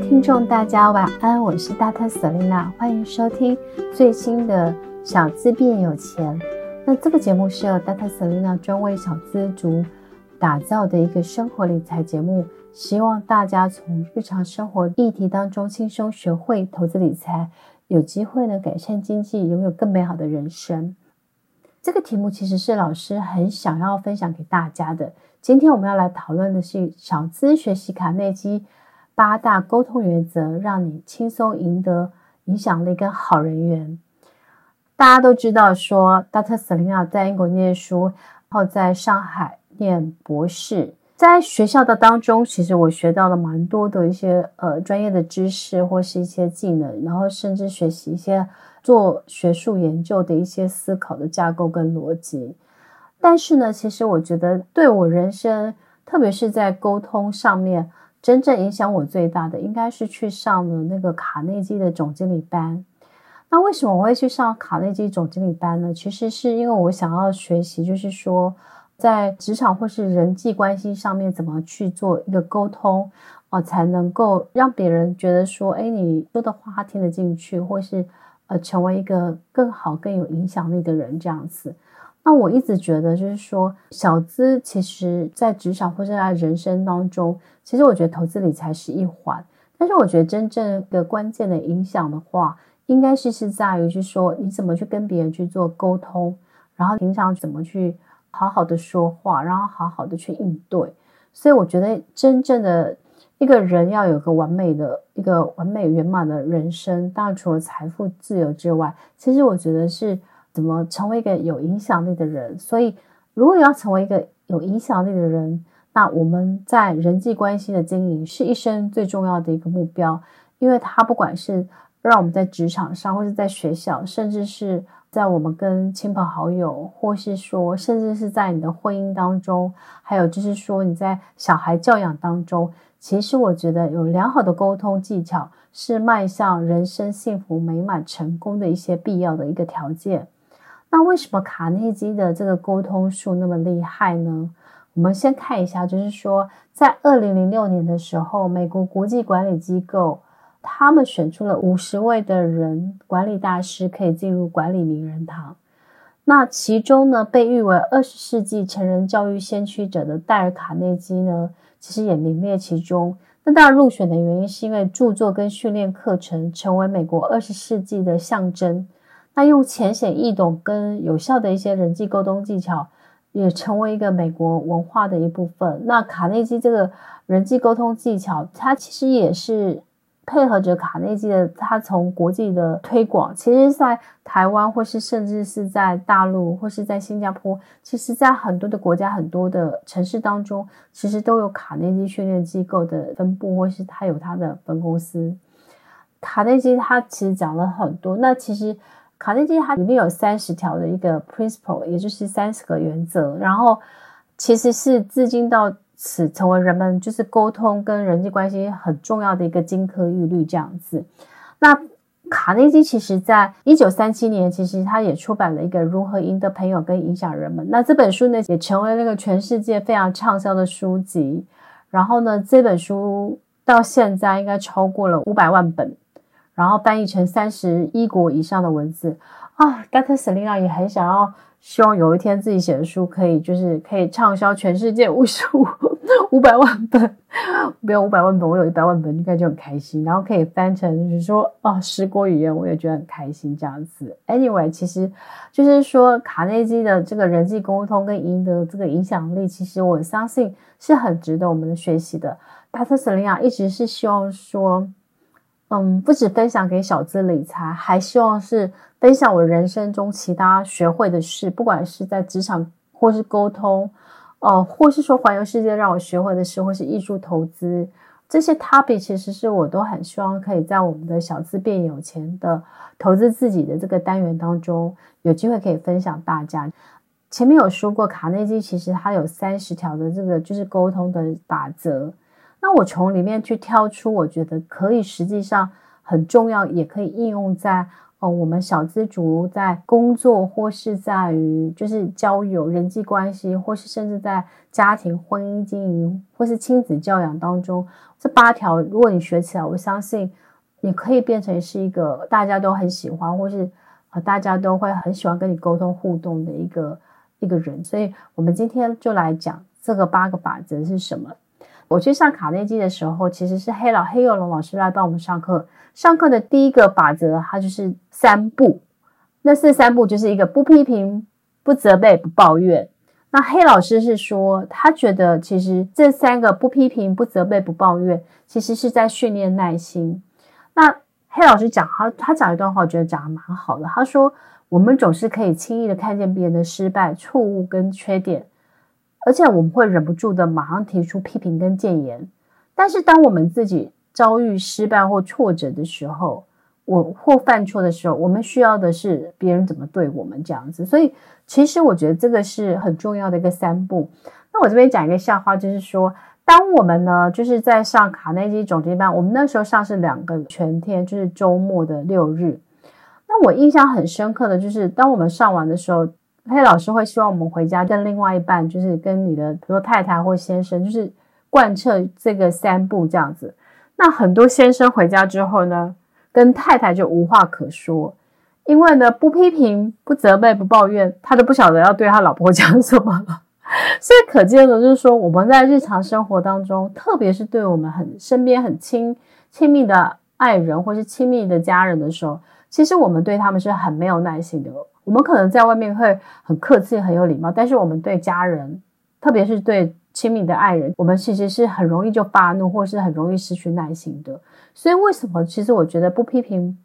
听众，大家晚安，我是大特瑟琳娜，欢迎收听最新的小资变有钱。那这个节目是由大特瑟琳娜专为小资族打造的一个生活理财节目，希望大家从日常生活议题当中轻松学会投资理财，有机会呢改善经济，拥有更美好的人生。这个题目其实是老师很想要分享给大家的。今天我们要来讨论的是小资学习卡内基。八大沟通原则，让你轻松赢得影响力跟好人缘。大家都知道说，说 Dr. Selena 在英国念书，然后在上海念博士。在学校的当中，其实我学到了蛮多的一些呃专业的知识或是一些技能，然后甚至学习一些做学术研究的一些思考的架构跟逻辑。但是呢，其实我觉得对我人生，特别是在沟通上面。真正影响我最大的，应该是去上了那个卡内基的总经理班。那为什么我会去上卡内基总经理班呢？其实是因为我想要学习，就是说在职场或是人际关系上面，怎么去做一个沟通啊，才能够让别人觉得说，哎，你说的话听得进去，或是呃，成为一个更好、更有影响力的人这样子。那我一直觉得，就是说，小资其实在职场或者在人生当中，其实我觉得投资理财是一环，但是我觉得真正的关键的影响的话，应该是是在于，就是说你怎么去跟别人去做沟通，然后平常怎么去好好的说话，然后好好的去应对。所以我觉得，真正的一个人要有个完美的一个完美圆满的人生，当然除了财富自由之外，其实我觉得是。怎么成为一个有影响力的人？所以，如果要成为一个有影响力的人，那我们在人际关系的经营是一生最重要的一个目标。因为他不管是让我们在职场上，或是在学校，甚至是在我们跟亲朋好友，或是说，甚至是在你的婚姻当中，还有就是说你在小孩教养当中，其实我觉得有良好的沟通技巧是迈向人生幸福美满成功的一些必要的一个条件。那为什么卡内基的这个沟通术那么厉害呢？我们先看一下，就是说，在二零零六年的时候，美国国际管理机构他们选出了五十位的人管理大师，可以进入管理名人堂。那其中呢，被誉为二十世纪成人教育先驱者的戴尔·卡内基呢，其实也名列其中。那当然入选的原因是因为著作跟训练课程成为美国二十世纪的象征。他用浅显易懂跟有效的一些人际沟通技巧，也成为一个美国文化的一部分。那卡内基这个人际沟通技巧，它其实也是配合着卡内基的，他从国际的推广，其实，在台湾或是甚至是在大陆或是在新加坡，其实，在很多的国家、很多的城市当中，其实都有卡内基训练机构的分布，或是他有他的分公司。卡内基他其实讲了很多，那其实。卡内基它里面有三十条的一个 principle，也就是三十个原则，然后其实是至今到此成为人们就是沟通跟人际关系很重要的一个金科玉律这样子。那卡内基其实在一九三七年，其实他也出版了一个如何赢得朋友跟影响人们。那这本书呢，也成为那个全世界非常畅销的书籍。然后呢，这本书到现在应该超过了五百万本。然后翻译成三十一国以上的文字啊，Dr. Selena 也很想要，希望有一天自己写的书可以，就是可以畅销全世界五十五五百万本，不要五百万本，我有一百万本应该就很开心。然后可以翻成就是说啊，十国语言，我也觉得很开心这样子。Anyway，其实就是说卡内基的这个人际沟通跟赢得这个影响力，其实我相信是很值得我们学习的。Dr. Selena 一直是希望说。嗯，不止分享给小资理财，还希望是分享我人生中其他学会的事，不管是在职场或是沟通，呃，或是说环游世界让我学会的事，或是艺术投资这些 topic，其实是我都很希望可以在我们的小资变有钱的投资自己的这个单元当中有机会可以分享大家。前面有说过，卡内基其实它有三十条的这个就是沟通的法则。那我从里面去挑出，我觉得可以实际上很重要，也可以应用在哦，我们小资族在工作或是在于就是交友、人际关系，或是甚至在家庭、婚姻经营或是亲子教养当中，这八条如果你学起来，我相信你可以变成是一个大家都很喜欢，或是呃大家都会很喜欢跟你沟通互动的一个一个人。所以，我们今天就来讲这个八个法则是什么。我去上卡内基的时候，其实是黑老黑幼龙老师来帮我们上课。上课的第一个法则，它就是三不。那这三不，就是一个不批评、不责备、不抱怨。那黑老师是说，他觉得其实这三个不批评、不责备、不抱怨，其实是在训练耐心。那黑老师讲他他讲一段话，我觉得讲得蛮好的。他说，我们总是可以轻易的看见别人的失败、错误跟缺点。而且我们会忍不住的马上提出批评跟建言，但是当我们自己遭遇失败或挫折的时候，我或犯错的时候，我们需要的是别人怎么对我们这样子。所以，其实我觉得这个是很重要的一个三步。那我这边讲一个笑话，就是说，当我们呢就是在上卡内基总结班，我们那时候上是两个全天，就是周末的六日。那我印象很深刻的就是，当我们上完的时候。黑老师会希望我们回家跟另外一半，就是跟你的比如说太太或先生，就是贯彻这个三步这样子。那很多先生回家之后呢，跟太太就无话可说，因为呢不批评、不责备、不抱怨，他都不晓得要对他老婆 讲什么了。所以可见的就是说，我们在日常生活当中，特别是对我们很身边很亲亲密的爱人或是亲密的家人的时候，其实我们对他们是很没有耐心的。我们可能在外面会很客气、很有礼貌，但是我们对家人，特别是对亲密的爱人，我们其实是很容易就发怒，或是很容易失去耐心的。所以，为什么？其实我觉得不批评、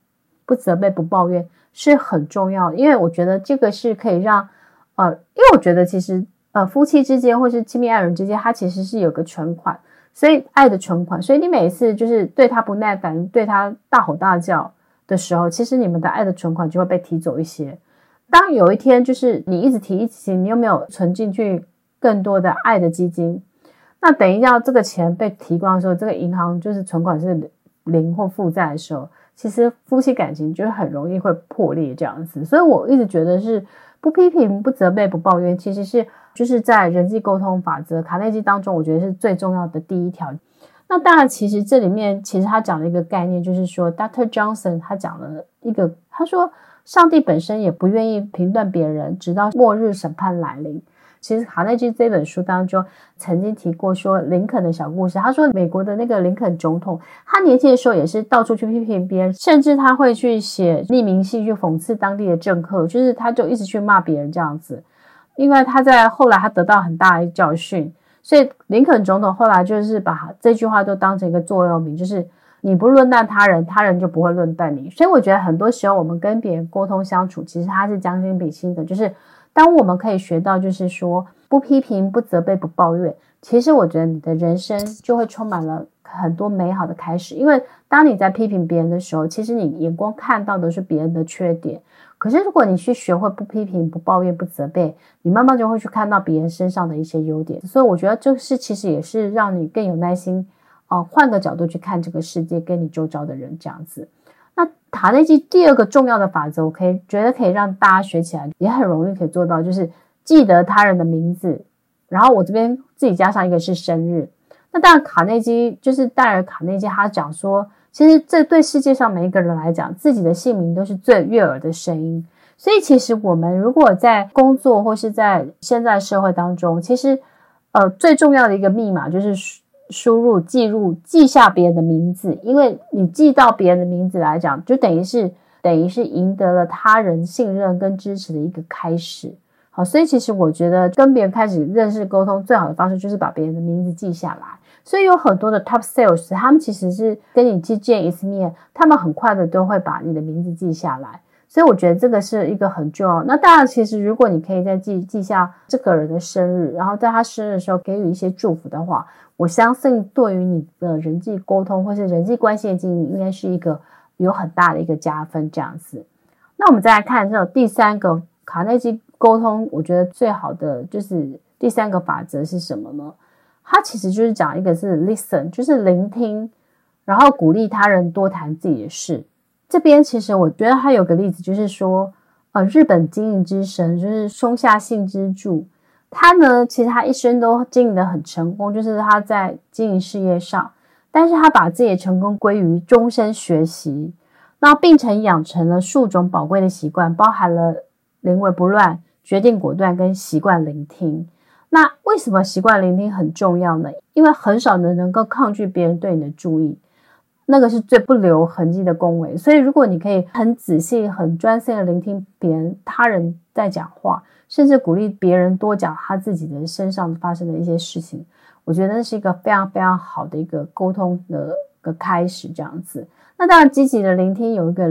不责备、不抱怨是很重要，因为我觉得这个是可以让，呃，因为我觉得其实，呃，夫妻之间或是亲密爱人之间，他其实是有个存款，所以爱的存款。所以你每一次就是对他不耐烦、对他大吼大叫的时候，其实你们的爱的存款就会被提走一些。当有一天，就是你一直提一直提，你又没有存进去更多的爱的基金？那等一下这个钱被提光的时候，这个银行就是存款是零或负债的时候，其实夫妻感情就很容易会破裂这样子。所以我一直觉得是不批评、不责备、不抱怨，其实是就是在人际沟通法则卡内基当中，我觉得是最重要的第一条。那当然，其实这里面其实他讲了一个概念，就是说，Dr. Johnson 他讲了一个，他说。上帝本身也不愿意评断别人，直到末日审判来临。其实卡内基这本书当中曾经提过说林肯的小故事。他说，美国的那个林肯总统，他年轻的时候也是到处去批评别人，甚至他会去写匿名信去讽刺当地的政客，就是他就一直去骂别人这样子。另外他在后来他得到很大的教训，所以林肯总统后来就是把这句话都当成一个座右铭，就是。你不论断他人，他人就不会论断你。所以我觉得很多时候我们跟别人沟通相处，其实他是将心比心的。就是当我们可以学到，就是说不批评、不责备、不抱怨，其实我觉得你的人生就会充满了很多美好的开始。因为当你在批评别人的时候，其实你眼光看到的是别人的缺点。可是如果你去学会不批评、不抱怨、不责备，你慢慢就会去看到别人身上的一些优点。所以我觉得这是其实也是让你更有耐心。哦，换个角度去看这个世界，跟你周遭的人这样子。那卡内基第二个重要的法则，我可以觉得可以让大家学起来，也很容易可以做到，就是记得他人的名字。然后我这边自己加上一个是生日。那当然，卡内基就是戴尔卡内基，他讲说，其实这对世界上每一个人来讲，自己的姓名都是最悦耳的声音。所以，其实我们如果在工作或是在现在社会当中，其实呃最重要的一个密码就是。输入、记录、记下别人的名字，因为你记到别人的名字来讲，就等于是等于是赢得了他人信任跟支持的一个开始。好，所以其实我觉得跟别人开始认识沟通最好的方式就是把别人的名字记下来。所以有很多的 top sales，他们其实是跟你去见一次面，他们很快的都会把你的名字记下来。所以我觉得这个是一个很重要。那当然，其实如果你可以再记记下这个人的生日，然后在他生日的时候给予一些祝福的话，我相信对于你的人际沟通或是人际关系的经营，应该是一个有很大的一个加分这样子。那我们再来看这种第三个卡内基沟通，我觉得最好的就是第三个法则是什么呢？它其实就是讲一个是 listen，就是聆听，然后鼓励他人多谈自己的事。这边其实我觉得他有个例子，就是说，呃，日本经营之神就是松下幸之助，他呢，其实他一生都经营得很成功，就是他在经营事业上，但是他把自己的成功归于终身学习，那并且养成了数种宝贵的习惯，包含了临危不乱、决定果断跟习惯聆听。那为什么习惯聆听很重要呢？因为很少人能够抗拒别人对你的注意，那个是最不留痕迹的恭维。所以，如果你可以很仔细、很专心的聆听别人、他人在讲话，甚至鼓励别人多讲他自己的身上发生的一些事情，我觉得那是一个非常非常好的一个沟通的个开始。这样子，那当然积极的聆听有一个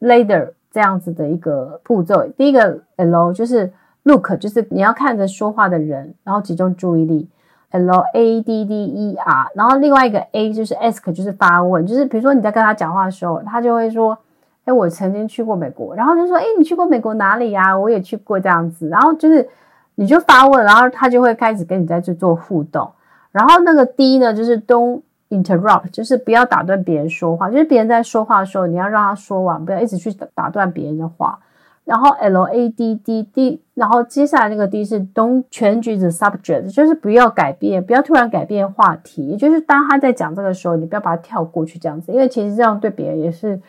ladder 这样子的一个步骤。第一个 L 就是。Look，就是你要看着说话的人，然后集中注意力。L A D D E R，然后另外一个 A 就是 Ask，就是发问，就是比如说你在跟他讲话的时候，他就会说：“哎，我曾经去过美国。”然后就说：“哎，你去过美国哪里呀？我也去过这样子。”然后就是你就发问，然后他就会开始跟你在这做互动。然后那个 D 呢，就是 Don't interrupt，就是不要打断别人说话，就是别人在说话的时候，你要让他说完，不要一直去打断别人的话。然后 L A D D D，然后接下来那个 D 是 Don't change the subject，就是不要改变，不要突然改变话题。就是当他在讲这个时候，你不要把它跳过去这样子，因为其实这样对别人也是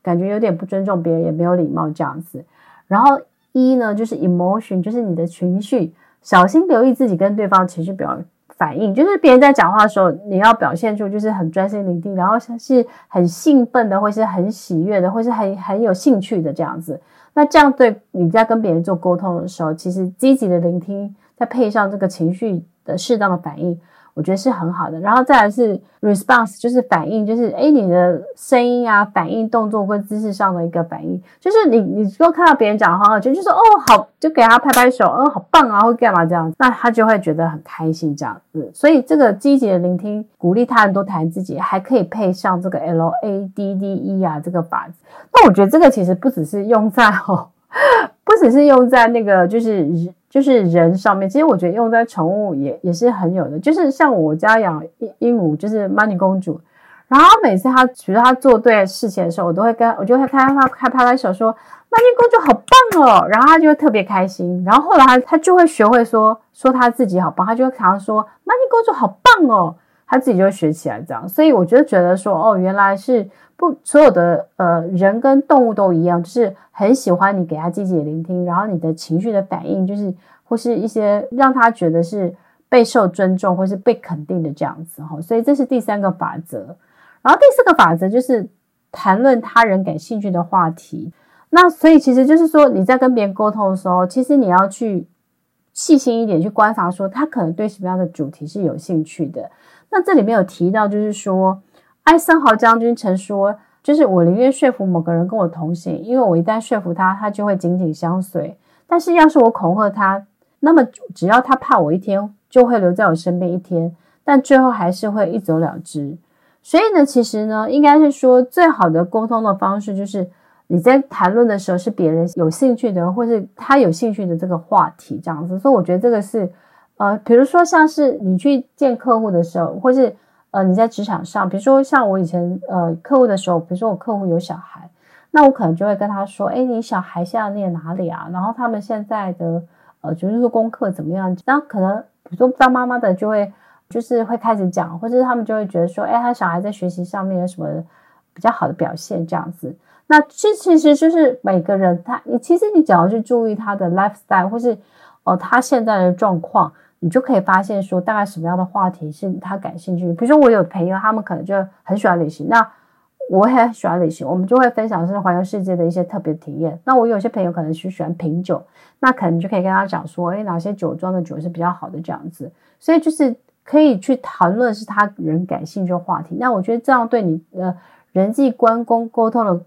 感觉有点不尊重别人，也没有礼貌这样子。然后 E 呢，就是 emotion，就是你的情绪，小心留意自己跟对方情绪表反应。就是别人在讲话的时候，你要表现出就是很专心聆听，然后像是很兴奋的，或是很喜悦的，或是很很有兴趣的这样子。那这样对你在跟别人做沟通的时候，其实积极的聆听，再配上这个情绪的适当的反应，我觉得是很好的。然后再来是 response，就是反应，就是诶你的声音啊、反应、动作跟姿势上的一个反应，就是你你如果看到别人讲话，就就说哦好，就给他拍拍手，哦好棒啊，或干嘛这样，那他就会觉得很开心这样子。所以这个积极的聆听，鼓励他人多谈自己，还可以配上这个 L A D D E 啊这个法子。那我觉得这个其实不只是用在哦，不只是用在那个就是就是人上面，其实我觉得用在宠物也也是很有的。就是像我家养鹦鹦鹉，就是 Money 公主，然后每次她比如她做对事情的时候，我都会跟我就会看她拍拍拍手说 Money 公主好棒哦，然后她就会特别开心。然后后来她她就会学会说说她自己好棒，她就会常常说 Money 公主好棒哦，她自己就会学起来这样。所以我就觉得说哦，原来是。不，所有的呃人跟动物都一样，就是很喜欢你给他积极的聆听，然后你的情绪的反应，就是或是一些让他觉得是备受尊重或是被肯定的这样子哈。所以这是第三个法则，然后第四个法则就是谈论他人感兴趣的话题。那所以其实就是说你在跟别人沟通的时候，其实你要去细心一点去观察，说他可能对什么样的主题是有兴趣的。那这里面有提到，就是说。艾森豪将军曾说：“就是我宁愿说服某个人跟我同行，因为我一旦说服他，他就会紧紧相随。但是要是我恐吓他，那么只要他怕我一天，就会留在我身边一天，但最后还是会一走了之。所以呢，其实呢，应该是说最好的沟通的方式，就是你在谈论的时候是别人有兴趣的，或是他有兴趣的这个话题这样子。所以我觉得这个是，呃，比如说像是你去见客户的时候，或是。”呃，你在职场上，比如说像我以前呃客户的时候，比如说我客户有小孩，那我可能就会跟他说，诶，你小孩现在念哪里啊？然后他们现在的呃，就是说功课怎么样？那可能比如说当妈妈的就会就是会开始讲，或者他们就会觉得说，诶，他小孩在学习上面有什么比较好的表现这样子。那这其实就是每个人他，你其实你只要去注意他的 lifestyle，或是哦、呃、他现在的状况。你就可以发现说，大概什么样的话题是他感兴趣。比如说，我有朋友，他们可能就很喜欢旅行，那我也很喜欢旅行，我们就会分享是环游世界的一些特别体验。那我有些朋友可能是喜欢品酒，那可能就可以跟他讲说，诶，哪些酒庄的酒是比较好的这样子。所以就是可以去谈论是他人感兴趣的话题。那我觉得这样对你的人际关系沟通的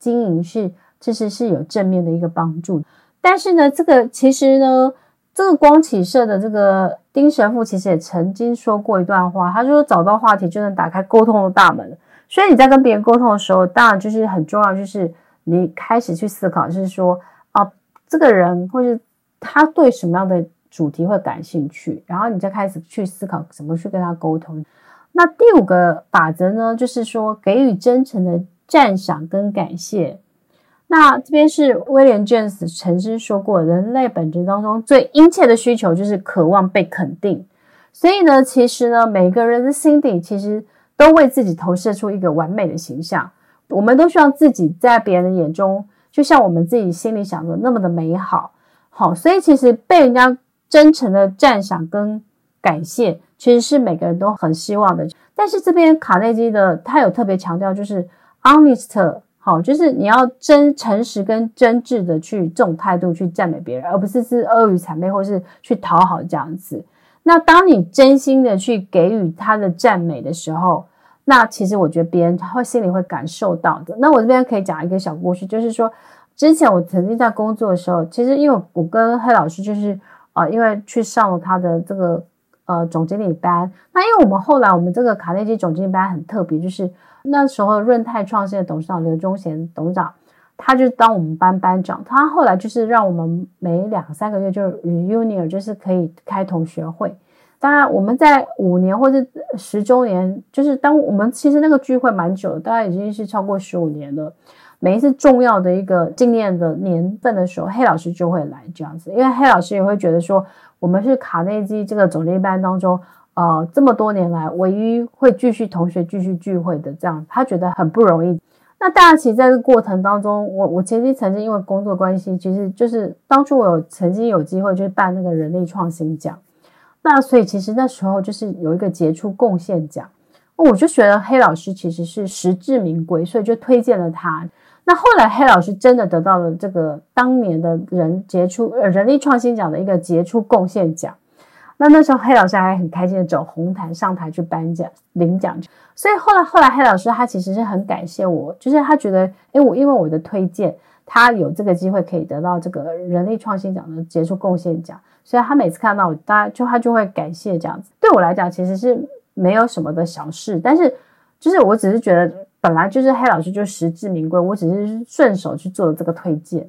经营是，其实是有正面的一个帮助。但是呢，这个其实呢。这个光启社的这个丁神父其实也曾经说过一段话，他说找到话题就能打开沟通的大门。所以你在跟别人沟通的时候，当然就是很重要，就是你开始去思考，就是说啊，这个人或是他对什么样的主题会感兴趣，然后你再开始去思考怎么去跟他沟通。那第五个法则呢，就是说给予真诚的赞赏跟感谢。那这边是威廉·詹姆斯曾经说过，人类本质当中最殷切的需求就是渴望被肯定。所以呢，其实呢，每个人的心底其实都为自己投射出一个完美的形象。我们都希望自己在别人的眼中，就像我们自己心里想的那么的美好。好，所以其实被人家真诚的赞赏跟感谢，其实是每个人都很希望的。但是这边卡内基的他有特别强调，就是 honest，好，就是你要真诚实跟真挚的去这种态度去赞美别人，而不是是阿谀谄媚或是去讨好这样子。那当你真心的去给予他的赞美的时候，那其实我觉得别人他会心里会感受到的。那我这边可以讲一个小故事，就是说之前我曾经在工作的时候，其实因为我跟黑老师就是呃，因为去上了他的这个呃总经理班。那因为我们后来我们这个卡内基总经理班很特别，就是那时候润泰创新的董事长刘忠贤董事长。他就当我们班班长，他后来就是让我们每两三个月就 reunion，就是可以开同学会。当然，我们在五年或者十周年，就是当我们其实那个聚会蛮久的，大概已经是超过十五年了。每一次重要的一个纪念的年份的时候，黑老师就会来这样子，因为黑老师也会觉得说，我们是卡内基这个总经班当中，呃，这么多年来唯一会继续同学继续聚会的这样，他觉得很不容易。那大家其实在这个过程当中，我我前期曾经因为工作关系，其实就是当初我有曾经有机会去办那个人力创新奖，那所以其实那时候就是有一个杰出贡献奖，我就觉得黑老师其实是实至名归，所以就推荐了他。那后来黑老师真的得到了这个当年的人杰出呃人力创新奖的一个杰出贡献奖。那那时候黑老师还很开心的走红毯上台去颁奖领奖，所以后来后来黑老师他其实是很感谢我，就是他觉得，诶我因为我的推荐，他有这个机会可以得到这个人力创新奖的杰出贡献奖，所以他每次看到我，大家就他就会感谢这样子。对我来讲，其实是没有什么的小事，但是就是我只是觉得本来就是黑老师就实至名归，我只是顺手去做了这个推荐。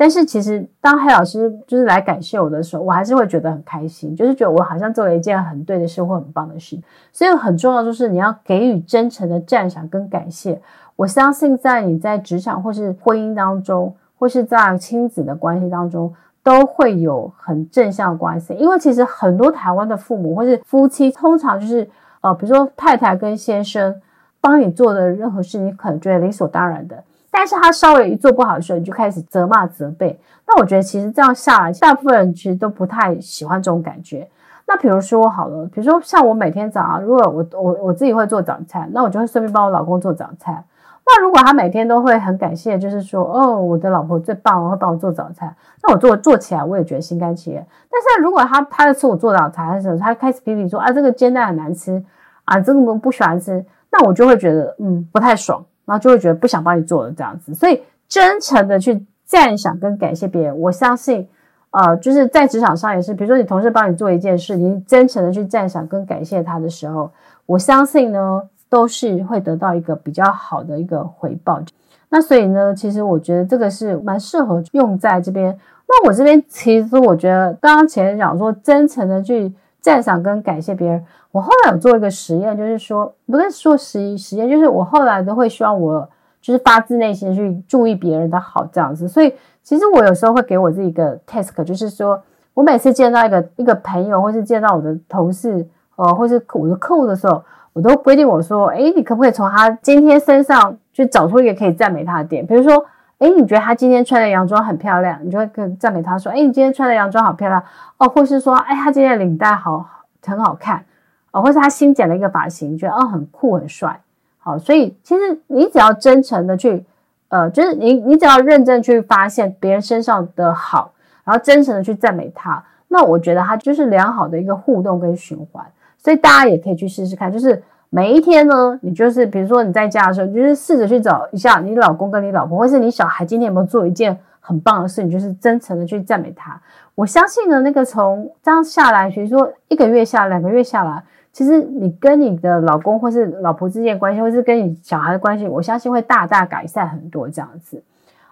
但是其实，当黑老师就是来感谢我的时候，我还是会觉得很开心，就是觉得我好像做了一件很对的事或很棒的事。所以很重要就是你要给予真诚的赞赏跟感谢。我相信在你在职场或是婚姻当中，或是在亲子的关系当中，都会有很正向的关系。因为其实很多台湾的父母或是夫妻，通常就是呃，比如说太太跟先生帮你做的任何事，你可能觉得理所当然的。但是他稍微一做不好的时候，你就开始责骂责备。那我觉得其实这样下来，大部分人其实都不太喜欢这种感觉。那比如说好了，比如说像我每天早上，如果我我我自己会做早餐，那我就会顺便帮我老公做早餐。那如果他每天都会很感谢，就是说哦，我的老婆最棒，会帮我做早餐，那我做做起来我也觉得心甘情愿。但是如果他他在吃我做早餐的时候，他开始批评说啊，这个煎蛋很难吃啊，这个我不喜欢吃，那我就会觉得嗯不太爽。然后就会觉得不想帮你做了这样子，所以真诚的去赞赏跟感谢别人，我相信，呃，就是在职场上也是，比如说你同事帮你做一件事，你真诚的去赞赏跟感谢他的时候，我相信呢，都是会得到一个比较好的一个回报。那所以呢，其实我觉得这个是蛮适合用在这边。那我这边其实我觉得，刚刚前面讲说真诚的去赞赏跟感谢别人。我后来有做一个实验，就是说，不是说实实验，就是我后来都会希望我就是发自内心去注意别人的好这样子。所以其实我有时候会给我自己一个 task，就是说我每次见到一个一个朋友，或是见到我的同事，呃，或是我的客户的时候，我都规定我说，诶，你可不可以从他今天身上去找出一个可以赞美他的点？比如说，诶，你觉得他今天穿的洋装很漂亮，你就会跟赞美他说，诶，你今天穿的洋装好漂亮。哦，或是说，诶，他今天的领带好很好看。哦，或是他新剪了一个发型，觉得哦很酷很帅，好，所以其实你只要真诚的去，呃，就是你你只要认真去发现别人身上的好，然后真诚的去赞美他，那我觉得他就是良好的一个互动跟循环，所以大家也可以去试试看，就是每一天呢，你就是比如说你在家的时候，你就是试着去找一下你老公跟你老婆，或是你小孩今天有没有做一件很棒的事，你就是真诚的去赞美他。我相信呢，那个从这样下来，比如说一个月下，两个月下来。其实你跟你的老公或是老婆之间的关系，或是跟你小孩的关系，我相信会大大改善很多这样子。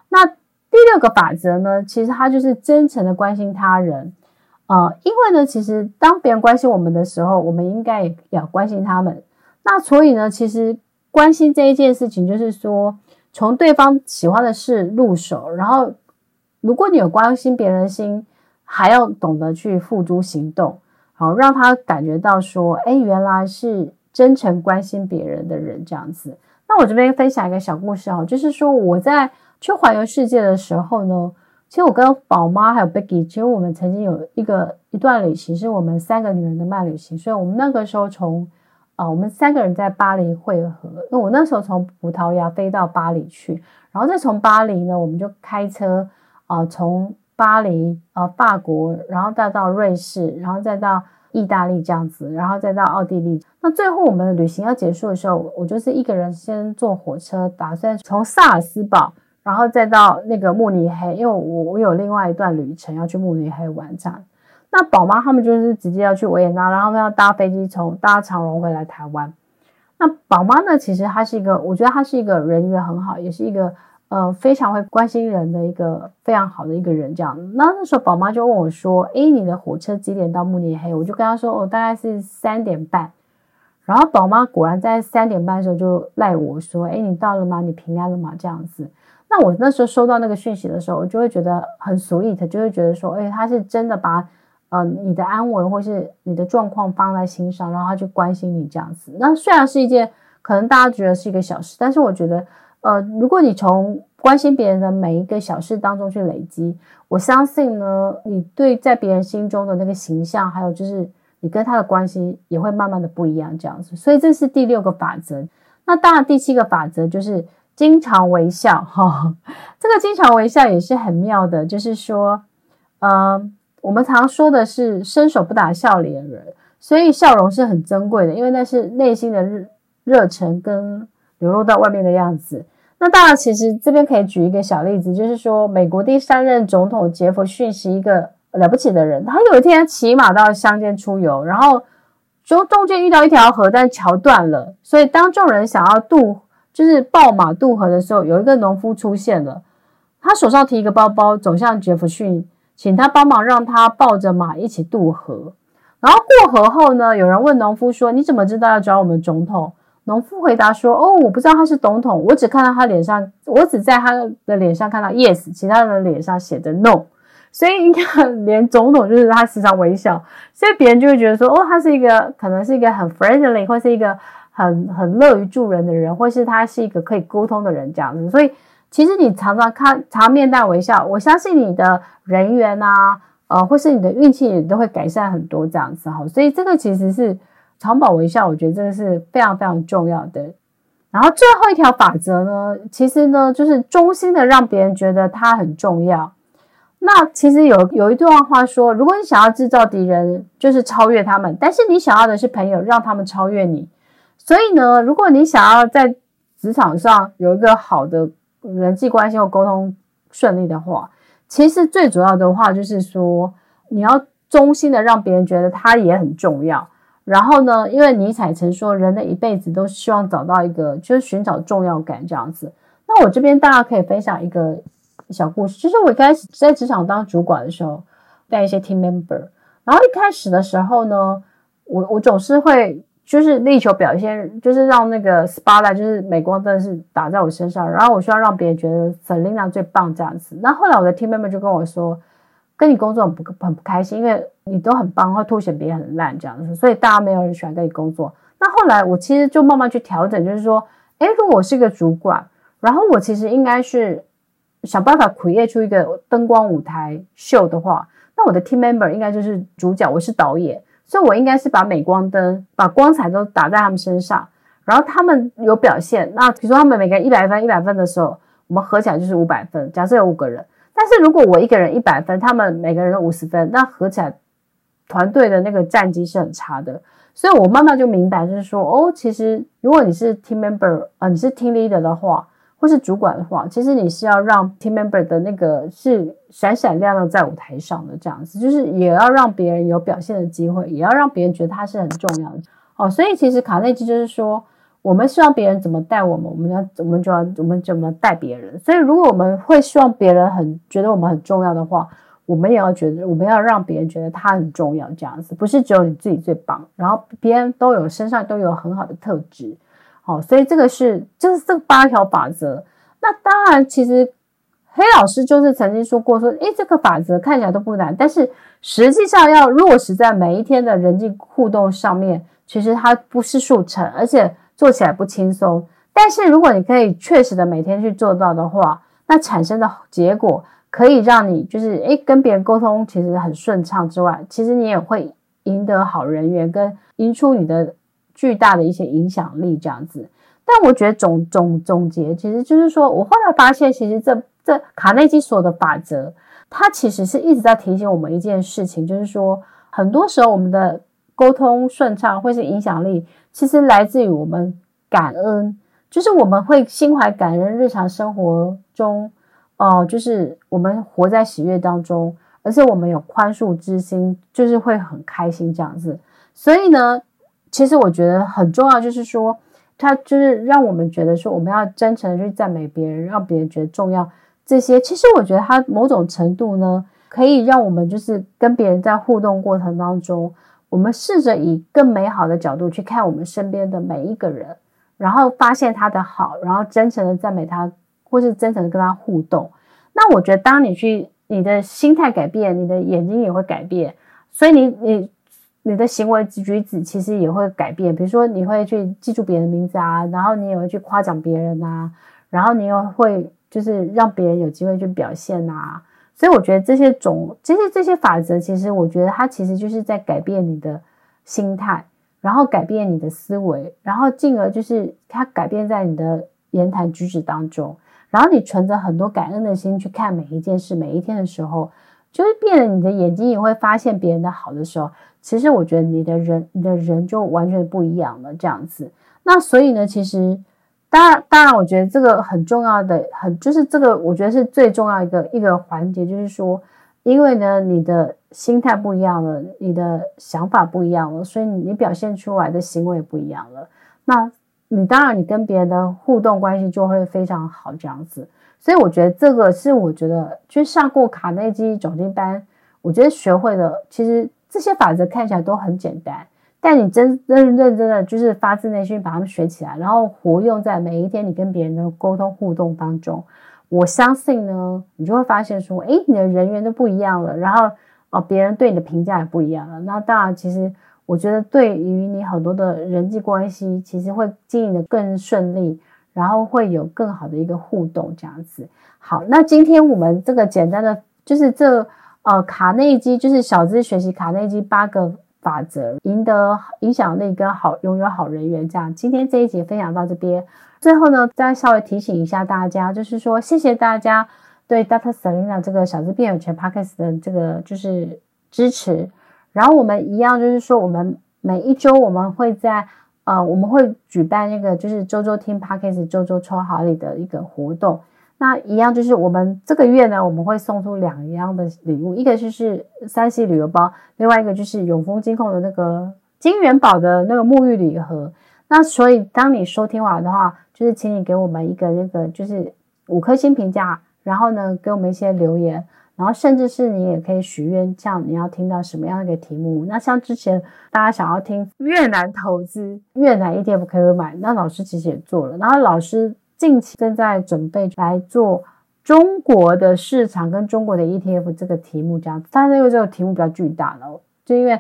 那第六个法则呢，其实它就是真诚的关心他人。呃，因为呢，其实当别人关心我们的时候，我们应该也要关心他们。那所以呢，其实关心这一件事情，就是说，从对方喜欢的事入手，然后如果你有关心别人心，还要懂得去付诸行动，好让他感觉到说，哎，原来是真诚关心别人的人这样子。那我这边分享一个小故事哦，就是说我在去环游世界的时候呢，其实我跟宝妈还有 Becky，其实我们曾经有一个一段旅行，是我们三个女人的慢旅行。所以我们那个时候从啊、我们三个人在巴黎会合。那我那时候从葡萄牙飞到巴黎去，然后再从巴黎呢，我们就开车啊、从巴黎呃法国，然后再到瑞士，然后再到。意大利这样子，然后再到奥地利。那最后我们的旅行要结束的时候，我就是一个人先坐火车，打算从萨尔斯堡，然后再到那个慕尼黑，因为我我有另外一段旅程要去慕尼黑玩这样。那宝妈他们就是直接要去维也纳，然后要搭飞机从搭长荣回来台湾。那宝妈呢，其实她是一个，我觉得她是一个人缘很好，也是一个。呃，非常会关心人的一个非常好的一个人，这样。那那时候宝妈就问我说：“诶，你的火车几点到慕尼黑？”我就跟她说：“哦，大概是三点半。”然后宝妈果然在三点半的时候就赖我说：“诶，你到了吗？你平安了吗？”这样子。那我那时候收到那个讯息的时候，我就会觉得很 sweet，就会觉得说：“诶，他是真的把呃你的安稳或是你的状况放在心上，然后他就关心你这样子。”那虽然是一件可能大家觉得是一个小事，但是我觉得。呃，如果你从关心别人的每一个小事当中去累积，我相信呢，你对在别人心中的那个形象，还有就是你跟他的关系也会慢慢的不一样，这样子。所以这是第六个法则。那当然，第七个法则就是经常微笑哈、这个经常微笑也是很妙的，就是说，呃，我们常说的是伸手不打笑脸人，所以笑容是很珍贵的，因为那是内心的热热忱跟。流露到外面的样子。那当然，其实这边可以举一个小例子，就是说，美国第三任总统杰弗逊是一个了不起的人。他有一天骑马到乡间出游，然后就中间遇到一条河，但桥断了，所以当众人想要渡，就是抱马渡河的时候，有一个农夫出现了，他手上提一个包包，走向杰弗逊，请他帮忙，让他抱着马一起渡河。然后过河后呢，有人问农夫说：“你怎么知道要找我们总统？”农夫回答说：“哦，我不知道他是总统，我只看到他脸上，我只在他的脸上看到 yes，其他人的脸上写着 no。所以你看，连总统就是他时常微笑，所以别人就会觉得说，哦，他是一个可能是一个很 friendly，或是一个很很乐于助人的人，或是他是一个可以沟通的人这样子。所以其实你常常看，常面带微笑，我相信你的人缘啊，呃，或是你的运气也都会改善很多这样子哈。所以这个其实是。”长保微笑，我觉得这个是非常非常重要的。然后最后一条法则呢，其实呢就是衷心的让别人觉得他很重要。那其实有有一段话说，如果你想要制造敌人，就是超越他们；但是你想要的是朋友，让他们超越你。所以呢，如果你想要在职场上有一个好的人际关系或沟通顺利的话，其实最主要的话就是说，你要衷心的让别人觉得他也很重要。然后呢，因为尼采曾说，人的一辈子都希望找到一个，就是寻找重要感这样子。那我这边大家可以分享一个小故事，就是我一开始在职场当主管的时候，带一些 team member，然后一开始的时候呢，我我总是会就是力求表现，就是让那个 spotlight 就是镁光灯是打在我身上，然后我需要让别人觉得 Selina 最棒这样子。那后来我的 team member 就跟我说。跟你工作很不很不开心，因为你都很棒，会凸显别人很烂这样子，所以大家没有人喜欢跟你工作。那后来我其实就慢慢去调整，就是说，诶，如果我是一个主管，然后我其实应该是想办法 create 出一个灯光舞台秀的话，那我的 team member 应该就是主角，我是导演，所以我应该是把镁光灯、把光彩都打在他们身上，然后他们有表现。那比如说他们每个人一百分、一百分的时候，我们合起来就是五百分。假设有五个人。但是如果我一个人一百分，他们每个人都五十分，那合起来团队的那个战绩是很差的。所以我慢慢就明白，就是说，哦，其实如果你是 team member 啊、呃，你是 team leader 的话，或是主管的话，其实你是要让 team member 的那个是闪闪亮亮在舞台上的这样子，就是也要让别人有表现的机会，也要让别人觉得他是很重要的。哦，所以其实卡内基就是说。我们希望别人怎么带我们，我们要我们就要我们怎么带别人。所以，如果我们会希望别人很觉得我们很重要的话，我们也要觉得我们要让别人觉得他很重要，这样子不是只有你自己最棒，然后别人都有身上都有很好的特质。好，所以这个是就是这八条法则。那当然，其实黑老师就是曾经说过说，诶，这个法则看起来都不难，但是实际上要落实在每一天的人际互动上面，其实它不是速成，而且做起来不轻松。但是如果你可以确实的每天去做到的话，那产生的结果可以让你就是诶跟别人沟通其实很顺畅之外，其实你也会赢得好人缘，跟赢出你的巨大的一些影响力这样子。但我觉得总总总结，其实就是说我后来发现，其实这这卡内基所的法则，它其实是一直在提醒我们一件事情，就是说很多时候我们的沟通顺畅或是影响力，其实来自于我们感恩。就是我们会心怀感恩，日常生活中，哦、就是我们活在喜悦当中，而且我们有宽恕之心，就是会很开心这样子。所以呢，其实我觉得很重要，就是说，它就是让我们觉得说，我们要真诚的去赞美别人，让别人觉得重要。这些其实我觉得它某种程度呢，可以让我们就是跟别人在互动过程当中，我们试着以更美好的角度去看我们身边的每一个人。然后发现他的好，然后真诚的赞美他，或是真诚的跟他互动。那我觉得，当你去，你的心态改变，你的眼睛也会改变，所以你你你的行为举止其实也会改变。比如说，你会去记住别人的名字啊，然后你也会去夸奖别人啊，然后你又会就是让别人有机会去表现啊。所以我觉得这些种这些这些法则，其实我觉得它其实就是在改变你的心态。然后改变你的思维，然后进而就是它改变在你的言谈举止当中，然后你存着很多感恩的心去看每一件事，每一天的时候，就是变了你的眼睛也会发现别人的好的时候，其实我觉得你的人，你的人就完全不一样了这样子。那所以呢，其实当然，当然，我觉得这个很重要的，很就是这个，我觉得是最重要一个一个环节，就是说。因为呢，你的心态不一样了，你的想法不一样了，所以你表现出来的行为也不一样了。那你当然，你跟别人的互动关系就会非常好，这样子。所以我觉得这个是我觉得，就上过卡内基总经班，我觉得学会的，其实这些法则看起来都很简单，但你真认认真的就是发自内心把它们学起来，然后活用在每一天你跟别人的沟通互动当中。我相信呢，你就会发现说，诶，你的人缘都不一样了，然后哦，别人对你的评价也不一样了。那当然，其实我觉得对于你很多的人际关系，其实会经营的更顺利，然后会有更好的一个互动这样子。好，那今天我们这个简单的就是这呃卡内基，就是小资学习卡内基八个法则，赢得影响力跟好拥有好人缘。这样，今天这一集分享到这边。最后呢，再稍微提醒一下大家，就是说，谢谢大家对 Dr. Selena 这个小资变有钱 Podcast 的这个就是支持。然后我们一样，就是说，我们每一周我们会在呃，我们会举办那个就是周周听 Podcast，周周抽好礼的一个活动。那一样就是我们这个月呢，我们会送出两样的礼物，一个就是三 C 旅游包，另外一个就是永丰金控的那个金元宝的那个沐浴礼盒。那所以，当你收听完的话，就是请你给我们一个那个就是五颗星评价，然后呢，给我们一些留言，然后甚至是你也可以许愿，像你要听到什么样的一个题目。那像之前大家想要听越南投资、越南 ETF 可以买，那老师其实也做了。然后老师近期正在准备来做中国的市场跟中国的 ETF 这个题目，这样。但是因为这个题目比较巨大了，就因为。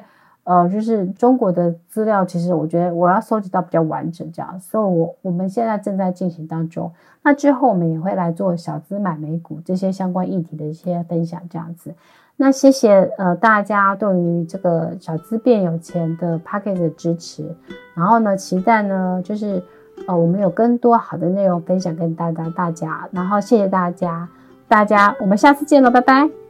呃，就是中国的资料，其实我觉得我要收集到比较完整，这样，所以我我们现在正在进行当中。那之后我们也会来做小资买美股这些相关议题的一些分享，这样子。那谢谢呃大家对于这个小资变有钱的 Podcast 的支持，然后呢，期待呢就是呃我们有更多好的内容分享跟大家大家，然后谢谢大家，大家我们下次见了，拜拜。